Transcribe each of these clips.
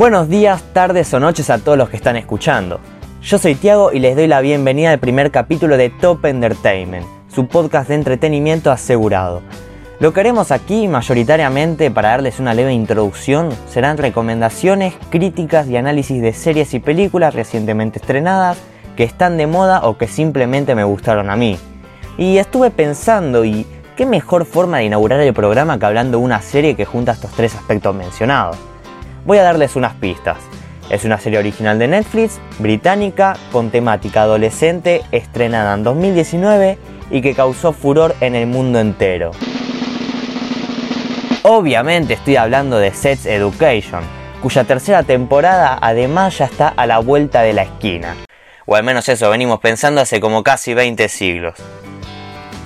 Buenos días, tardes o noches a todos los que están escuchando. Yo soy Tiago y les doy la bienvenida al primer capítulo de Top Entertainment, su podcast de entretenimiento asegurado. Lo que haremos aquí, mayoritariamente para darles una leve introducción, serán recomendaciones, críticas y análisis de series y películas recientemente estrenadas, que están de moda o que simplemente me gustaron a mí. Y estuve pensando y qué mejor forma de inaugurar el programa que hablando de una serie que junta estos tres aspectos mencionados. Voy a darles unas pistas. Es una serie original de Netflix, británica, con temática adolescente, estrenada en 2019 y que causó furor en el mundo entero. Obviamente estoy hablando de Sets Education, cuya tercera temporada además ya está a la vuelta de la esquina. O al menos eso venimos pensando hace como casi 20 siglos.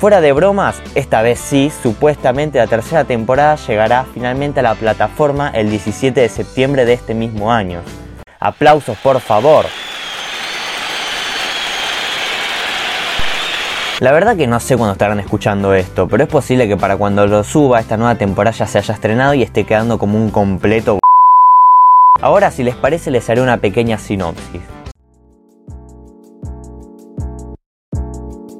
Fuera de bromas, esta vez sí, supuestamente la tercera temporada llegará finalmente a la plataforma el 17 de septiembre de este mismo año. Aplausos por favor. La verdad que no sé cuándo estarán escuchando esto, pero es posible que para cuando lo suba esta nueva temporada ya se haya estrenado y esté quedando como un completo... Ahora si les parece les haré una pequeña sinopsis.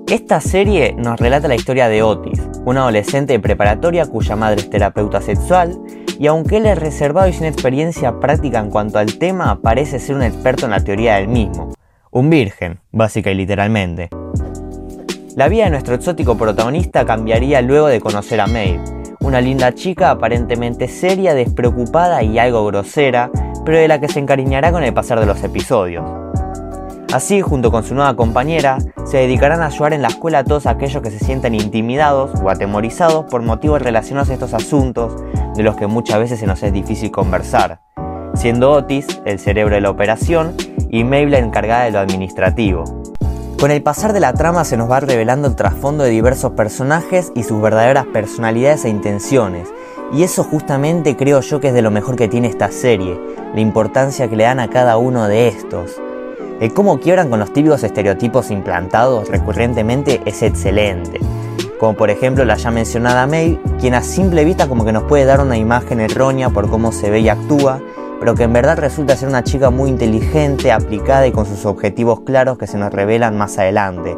Esta serie nos relata la historia de Otis, un adolescente de preparatoria cuya madre es terapeuta sexual, y aunque él es reservado y sin experiencia práctica en cuanto al tema, parece ser un experto en la teoría del mismo. Un virgen, básica y literalmente. La vida de nuestro exótico protagonista cambiaría luego de conocer a Maeve, una linda chica aparentemente seria, despreocupada y algo grosera, pero de la que se encariñará con el pasar de los episodios. Así, junto con su nueva compañera, se dedicarán a ayudar en la escuela a todos aquellos que se sienten intimidados o atemorizados por motivos relacionados a estos asuntos de los que muchas veces se nos es difícil conversar, siendo Otis el cerebro de la operación y Maeve la encargada de lo administrativo. Con el pasar de la trama se nos va revelando el trasfondo de diversos personajes y sus verdaderas personalidades e intenciones, y eso justamente creo yo que es de lo mejor que tiene esta serie, la importancia que le dan a cada uno de estos. El cómo quiebran con los típicos estereotipos implantados recurrentemente es excelente. Como por ejemplo la ya mencionada May, quien a simple vista como que nos puede dar una imagen errónea por cómo se ve y actúa, pero que en verdad resulta ser una chica muy inteligente, aplicada y con sus objetivos claros que se nos revelan más adelante.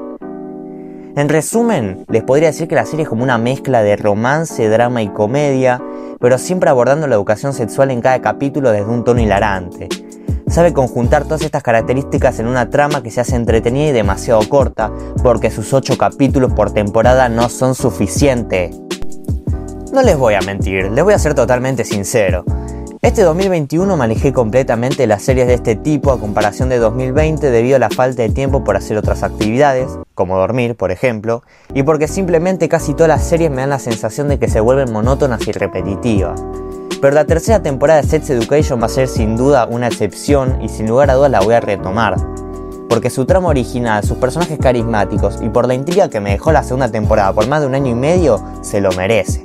En resumen, les podría decir que la serie es como una mezcla de romance, drama y comedia, pero siempre abordando la educación sexual en cada capítulo desde un tono hilarante sabe conjuntar todas estas características en una trama que se hace entretenida y demasiado corta, porque sus 8 capítulos por temporada no son suficientes. No les voy a mentir, les voy a ser totalmente sincero. Este 2021 me alejé completamente las series de este tipo a comparación de 2020 debido a la falta de tiempo por hacer otras actividades, como dormir, por ejemplo, y porque simplemente casi todas las series me dan la sensación de que se vuelven monótonas y repetitivas. Pero la tercera temporada de Sex Education va a ser sin duda una excepción y sin lugar a dudas la voy a retomar. Porque su trama original, sus personajes carismáticos y por la intriga que me dejó la segunda temporada por más de un año y medio, se lo merece.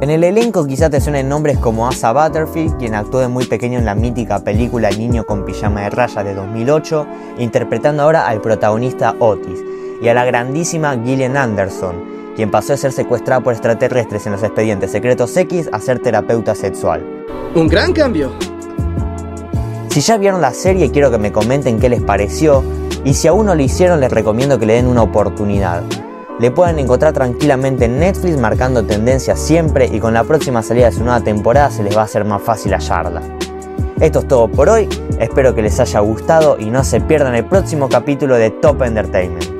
En el elenco quizás te suenen nombres como Asa Butterfield, quien actuó de muy pequeño en la mítica película Niño con pijama de rayas de 2008, interpretando ahora al protagonista Otis, y a la grandísima Gillian Anderson, quien pasó de ser secuestrada por extraterrestres en los expedientes secretos X a ser terapeuta sexual. Un gran cambio. Si ya vieron la serie, quiero que me comenten qué les pareció, y si aún no lo hicieron, les recomiendo que le den una oportunidad. Le pueden encontrar tranquilamente en Netflix marcando tendencia siempre y con la próxima salida de su nueva temporada se les va a hacer más fácil hallarla. Esto es todo por hoy, espero que les haya gustado y no se pierdan el próximo capítulo de Top Entertainment.